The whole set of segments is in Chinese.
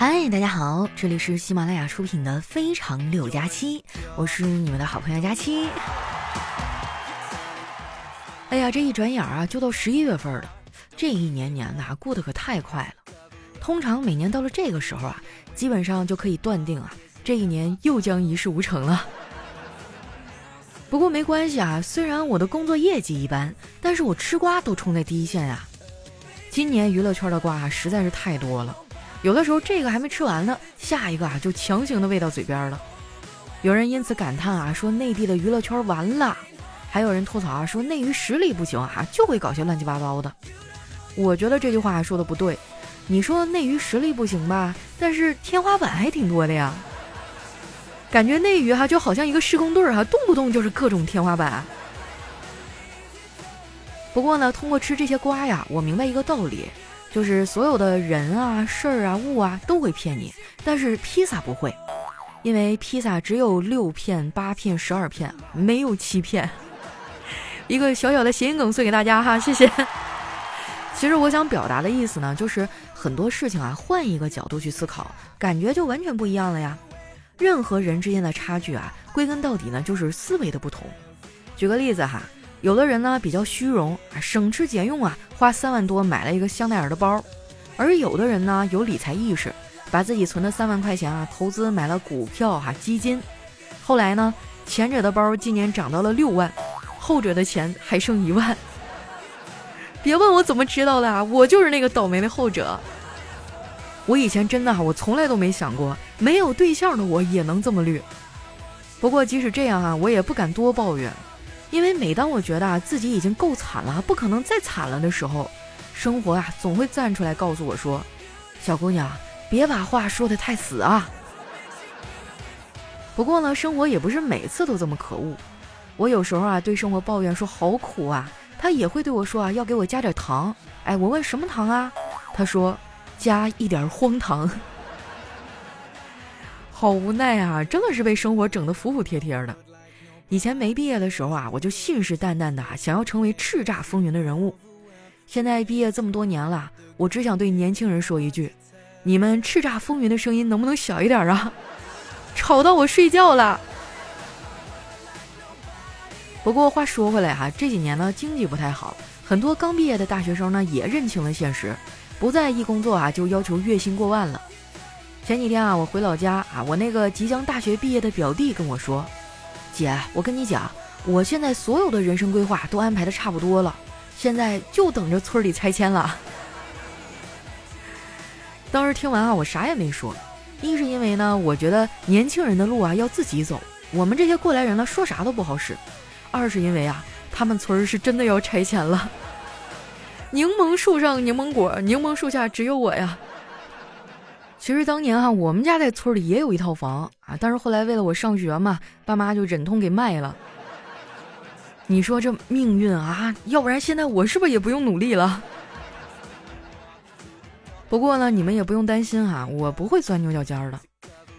嗨，大家好，这里是喜马拉雅出品的《非常六加七》，我是你们的好朋友佳期。哎呀，这一转眼啊，就到十一月份了，这一年年呐，过得可太快了。通常每年到了这个时候啊，基本上就可以断定啊，这一年又将一事无成了。不过没关系啊，虽然我的工作业绩一般，但是我吃瓜都冲在第一线呀。今年娱乐圈的瓜实在是太多了。有的时候这个还没吃完呢，下一个啊就强行的喂到嘴边了。有人因此感叹啊，说内地的娱乐圈完了；还有人吐槽啊，说内娱实力不行啊，就会搞些乱七八糟的。我觉得这句话说的不对。你说内娱实力不行吧，但是天花板还挺多的呀。感觉内娱哈就好像一个施工队儿哈，动不动就是各种天花板。不过呢，通过吃这些瓜呀，我明白一个道理。就是所有的人啊、事儿啊、物啊都会骗你，但是披萨不会，因为披萨只有六片、八片、十二片，没有七片。一个小小的谐音梗送给大家哈，谢谢。其实我想表达的意思呢，就是很多事情啊，换一个角度去思考，感觉就完全不一样了呀。任何人之间的差距啊，归根到底呢，就是思维的不同。举个例子哈。有的人呢比较虚荣啊，省吃俭用啊，花三万多买了一个香奈儿的包；而有的人呢有理财意识，把自己存的三万块钱啊投资买了股票哈基金。后来呢，前者的包今年涨到了六万，后者的钱还剩一万。别问我怎么知道的，我就是那个倒霉的后者。我以前真的哈，我从来都没想过，没有对象的我也能这么绿。不过即使这样啊，我也不敢多抱怨。因为每当我觉得啊自己已经够惨了，不可能再惨了的时候，生活啊总会站出来告诉我说：“小姑娘，别把话说的太死啊。”不过呢，生活也不是每次都这么可恶。我有时候啊对生活抱怨说好苦啊，他也会对我说啊要给我加点糖。哎，我问什么糖啊？他说加一点荒唐。好无奈啊，真的是被生活整得服服帖帖的。以前没毕业的时候啊，我就信誓旦旦的想要成为叱咤风云的人物。现在毕业这么多年了，我只想对年轻人说一句：你们叱咤风云的声音能不能小一点啊？吵到我睡觉了。不过话说回来哈，这几年呢经济不太好，很多刚毕业的大学生呢也认清了现实，不再一工作啊就要求月薪过万了。前几天啊，我回老家啊，我那个即将大学毕业的表弟跟我说。姐，我跟你讲，我现在所有的人生规划都安排的差不多了，现在就等着村里拆迁了。当时听完啊，我啥也没说，一是因为呢，我觉得年轻人的路啊要自己走，我们这些过来人呢说啥都不好使；二是因为啊，他们村是真的要拆迁了。柠檬树上柠檬果，柠檬树下只有我呀。其实当年哈，我们家在村里也有一套房啊，但是后来为了我上学嘛，爸妈就忍痛给卖了。你说这命运啊，要不然现在我是不是也不用努力了？不过呢，你们也不用担心哈，我不会钻牛角尖的。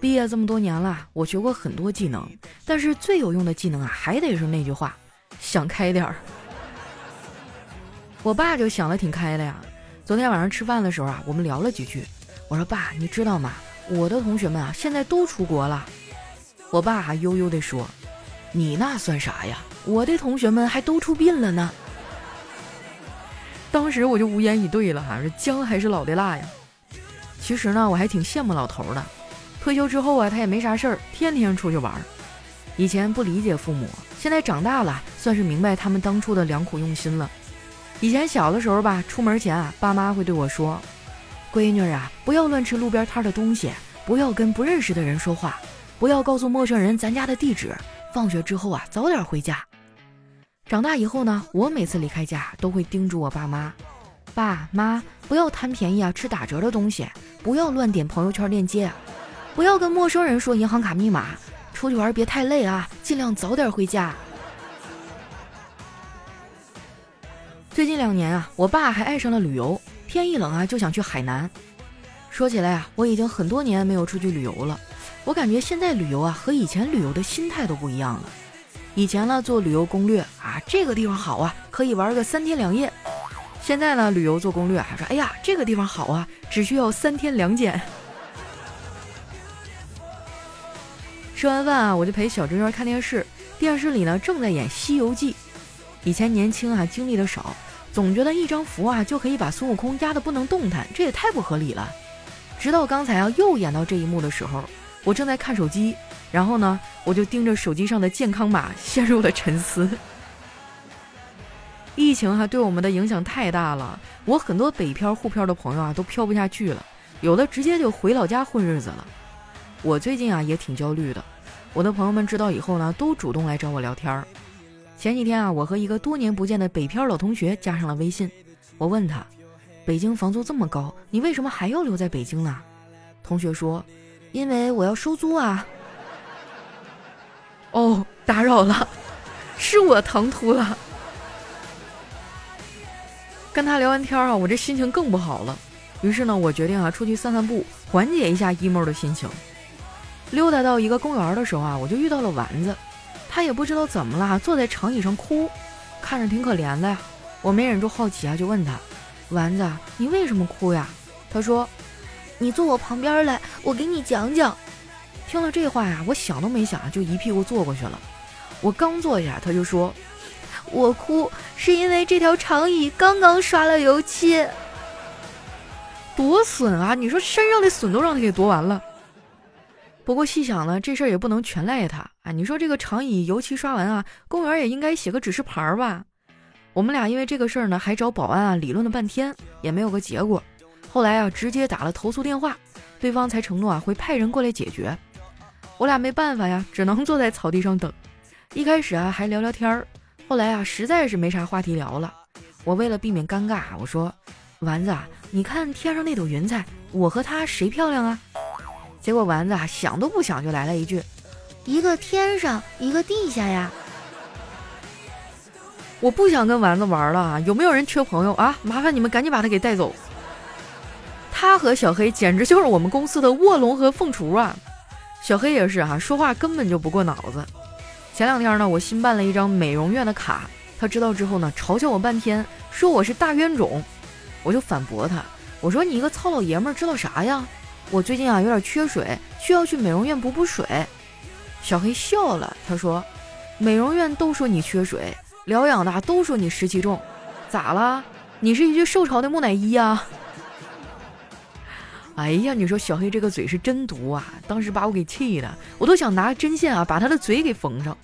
毕业这么多年了，我学过很多技能，但是最有用的技能啊，还得是那句话：想开点儿。我爸就想的挺开的呀。昨天晚上吃饭的时候啊，我们聊了几句。我说爸，你知道吗？我的同学们啊，现在都出国了。我爸还悠悠地说：“你那算啥呀？我的同学们还都出殡了呢。”当时我就无言以对了哈，这姜还是老的辣呀。其实呢，我还挺羡慕老头的。退休之后啊，他也没啥事儿，天天出去玩。以前不理解父母，现在长大了，算是明白他们当初的良苦用心了。以前小的时候吧，出门前啊，爸妈会对我说。闺女啊，不要乱吃路边摊的东西，不要跟不认识的人说话，不要告诉陌生人咱家的地址。放学之后啊，早点回家。长大以后呢，我每次离开家都会叮嘱我爸妈：爸妈，不要贪便宜啊，吃打折的东西，不要乱点朋友圈链接，不要跟陌生人说银行卡密码。出去玩别太累啊，尽量早点回家。最近两年啊，我爸还爱上了旅游。天一冷啊，就想去海南。说起来啊，我已经很多年没有出去旅游了。我感觉现在旅游啊，和以前旅游的心态都不一样了。以前呢，做旅游攻略啊，这个地方好啊，可以玩个三天两夜。现在呢，旅游做攻略还说，哎呀，这个地方好啊，只需要三天两检。吃完饭啊，我就陪小侄女看电视，电视里呢正在演《西游记》。以前年轻啊，经历的少，总觉得一张符啊就可以把孙悟空压得不能动弹，这也太不合理了。直到刚才啊又演到这一幕的时候，我正在看手机，然后呢我就盯着手机上的健康码，陷入了沉思。疫情哈对我们的影响太大了，我很多北漂沪漂的朋友啊都漂不下去了，有的直接就回老家混日子了。我最近啊也挺焦虑的，我的朋友们知道以后呢，都主动来找我聊天儿。前几天啊，我和一个多年不见的北漂老同学加上了微信。我问他：“北京房租这么高，你为什么还要留在北京呢？”同学说：“因为我要收租啊。”哦，打扰了，是我唐突了。跟他聊完天啊，我这心情更不好了。于是呢，我决定啊出去散散步，缓解一下 emo 的心情。溜达到一个公园的时候啊，我就遇到了丸子。他也不知道怎么了，坐在长椅上哭，看着挺可怜的呀。我没忍住好奇啊，就问他：“丸子，你为什么哭呀？”他说：“你坐我旁边来，我给你讲讲。”听了这话呀，我想都没想就一屁股坐过去了。我刚坐下，他就说：“我哭是因为这条长椅刚刚刷了油漆，多损啊！你说身上的损都让他给夺完了。”不过细想呢，这事儿也不能全赖他啊！你说这个长椅油漆刷完啊，公园也应该写个指示牌儿吧？我们俩因为这个事儿呢，还找保安啊理论了半天，也没有个结果。后来啊，直接打了投诉电话，对方才承诺啊会派人过来解决。我俩没办法呀，只能坐在草地上等。一开始啊还聊聊天儿，后来啊实在是没啥话题聊了。我为了避免尴尬，我说：“丸子啊，你看天上那朵云彩，我和它谁漂亮啊？”结果丸子啊想都不想就来了一句：“一个天上，一个地下呀。”我不想跟丸子玩了！有没有人缺朋友啊？麻烦你们赶紧把他给带走。他和小黑简直就是我们公司的卧龙和凤雏啊！小黑也是哈，说话根本就不过脑子。前两天呢，我新办了一张美容院的卡，他知道之后呢，嘲笑我半天，说我是大冤种。我就反驳他，我说你一个糙老爷们儿知道啥呀？我最近啊有点缺水，需要去美容院补补水。小黑笑了，他说：“美容院都说你缺水，疗养的都说你湿气重，咋了？你是一具受潮的木乃伊呀？” 哎呀，你说小黑这个嘴是真毒啊！当时把我给气的，我都想拿针线啊把他的嘴给缝上。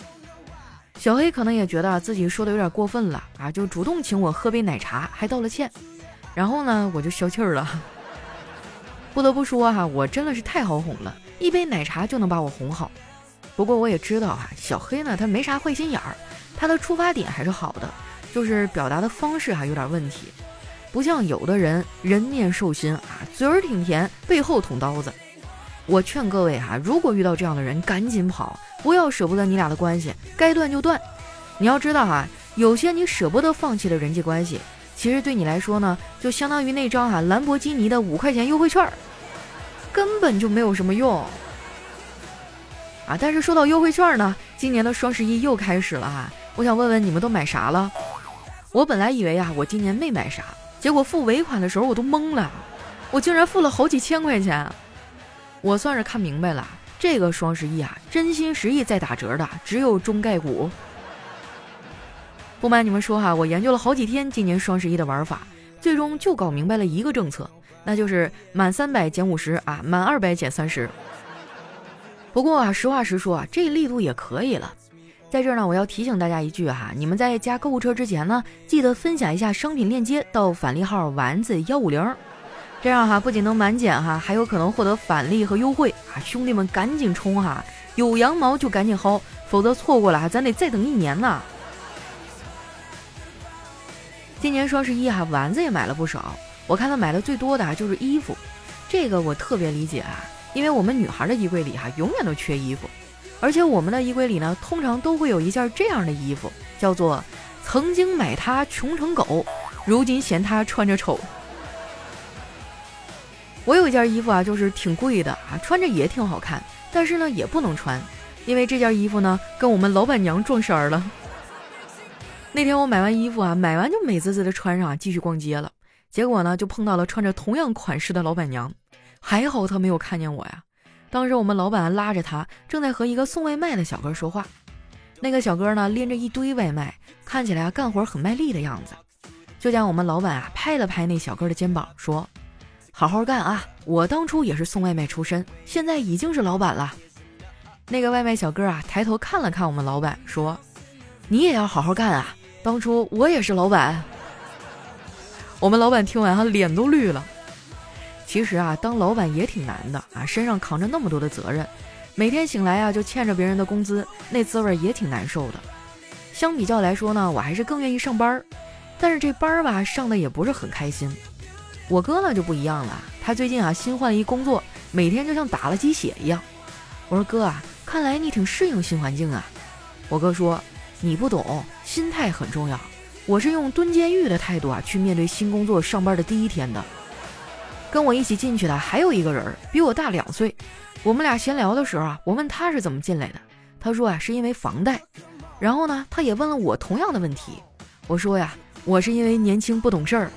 小黑可能也觉得自己说的有点过分了啊，就主动请我喝杯奶茶，还道了歉。然后呢，我就消气儿了。不得不说哈，我真的是太好哄了，一杯奶茶就能把我哄好。不过我也知道哈，小黑呢他没啥坏心眼儿，他的出发点还是好的，就是表达的方式还有点问题，不像有的人人面兽心啊，嘴儿挺甜，背后捅刀子。我劝各位哈，如果遇到这样的人，赶紧跑，不要舍不得你俩的关系，该断就断。你要知道哈，有些你舍不得放弃的人际关系。其实对你来说呢，就相当于那张哈兰博基尼的五块钱优惠券，根本就没有什么用啊！但是说到优惠券呢，今年的双十一又开始了哈，我想问问你们都买啥了？我本来以为啊，我今年没买啥，结果付尾款的时候我都懵了，我竟然付了好几千块钱！我算是看明白了，这个双十一啊，真心实意在打折的只有中概股。不瞒你们说哈，我研究了好几天今年双十一的玩法，最终就搞明白了一个政策，那就是满三百减五十啊，满二百减三十。不过啊，实话实说啊，这力度也可以了。在这儿呢，我要提醒大家一句哈，你们在加购物车之前呢，记得分享一下商品链接到返利号丸子幺五零，这样哈不仅能满减哈，还有可能获得返利和优惠啊！兄弟们赶紧冲哈，有羊毛就赶紧薅，否则错过了哈，咱得再等一年呢。今年双十一哈，丸子也买了不少。我看他买的最多的啊就是衣服，这个我特别理解啊，因为我们女孩的衣柜里哈永远都缺衣服，而且我们的衣柜里呢通常都会有一件这样的衣服，叫做“曾经买它穷成狗，如今嫌它穿着丑”。我有一件衣服啊，就是挺贵的啊，穿着也挺好看，但是呢也不能穿，因为这件衣服呢跟我们老板娘撞衫了。那天我买完衣服啊，买完就美滋滋的穿上啊，继续逛街了。结果呢，就碰到了穿着同样款式的老板娘，还好她没有看见我呀。当时我们老板拉着他，正在和一个送外卖的小哥说话。那个小哥呢，拎着一堆外卖，看起来啊干活很卖力的样子。就见我们老板啊拍了拍那小哥的肩膀，说：“好好干啊！我当初也是送外卖出身，现在已经是老板了。”那个外卖小哥啊抬头看了看我们老板，说：“你也要好好干啊！当初我也是老板。”我们老板听完哈脸都绿了。其实啊，当老板也挺难的啊，身上扛着那么多的责任。每天醒来啊，就欠着别人的工资，那滋味也挺难受的。相比较来说呢，我还是更愿意上班儿，但是这班儿吧，上的也不是很开心。我哥呢就不一样了，他最近啊新换了一工作，每天就像打了鸡血一样。我说哥啊，看来你挺适应新环境啊。我哥说你不懂，心态很重要。我是用蹲监狱的态度啊去面对新工作上班的第一天的。跟我一起进去的还有一个人，比我大两岁。我们俩闲聊的时候啊，我问他是怎么进来的，他说啊是因为房贷。然后呢，他也问了我同样的问题。我说呀，我是因为年轻不懂事儿。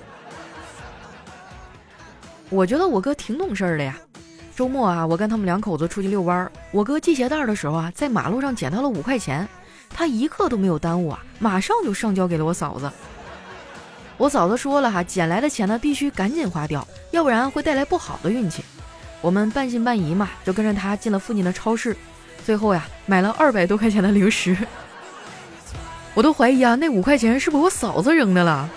我觉得我哥挺懂事儿的呀。周末啊，我跟他们两口子出去遛弯儿，我哥系鞋带的时候啊，在马路上捡到了五块钱，他一刻都没有耽误啊，马上就上交给了我嫂子。我嫂子说了哈，捡来的钱呢必须赶紧花掉，要不然会带来不好的运气。我们半信半疑嘛，就跟着他进了附近的超市，最后呀买了二百多块钱的零食。我都怀疑啊，那五块钱是不是我嫂子扔的了？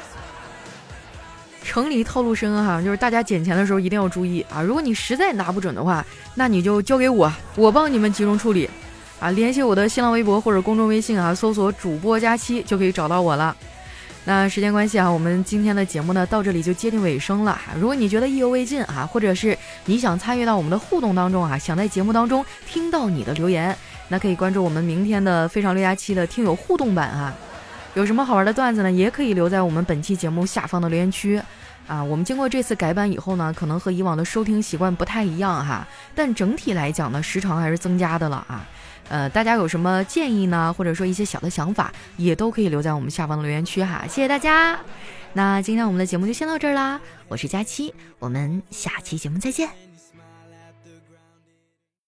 城里套路深哈，就是大家捡钱的时候一定要注意啊！如果你实在拿不准的话，那你就交给我，我帮你们集中处理。啊，联系我的新浪微博或者公众微信啊，搜索主播佳期就可以找到我了。那时间关系啊，我们今天的节目呢到这里就接近尾声了。如果你觉得意犹未尽啊，或者是你想参与到我们的互动当中啊，想在节目当中听到你的留言，那可以关注我们明天的非常六加七的听友互动版啊。有什么好玩的段子呢，也可以留在我们本期节目下方的留言区啊。我们经过这次改版以后呢，可能和以往的收听习惯不太一样哈，但整体来讲呢，时长还是增加的了啊。呃，大家有什么建议呢？或者说一些小的想法，也都可以留在我们下方的留言区哈。谢谢大家。那今天我们的节目就先到这儿啦，我是佳期，我们下期节目再见。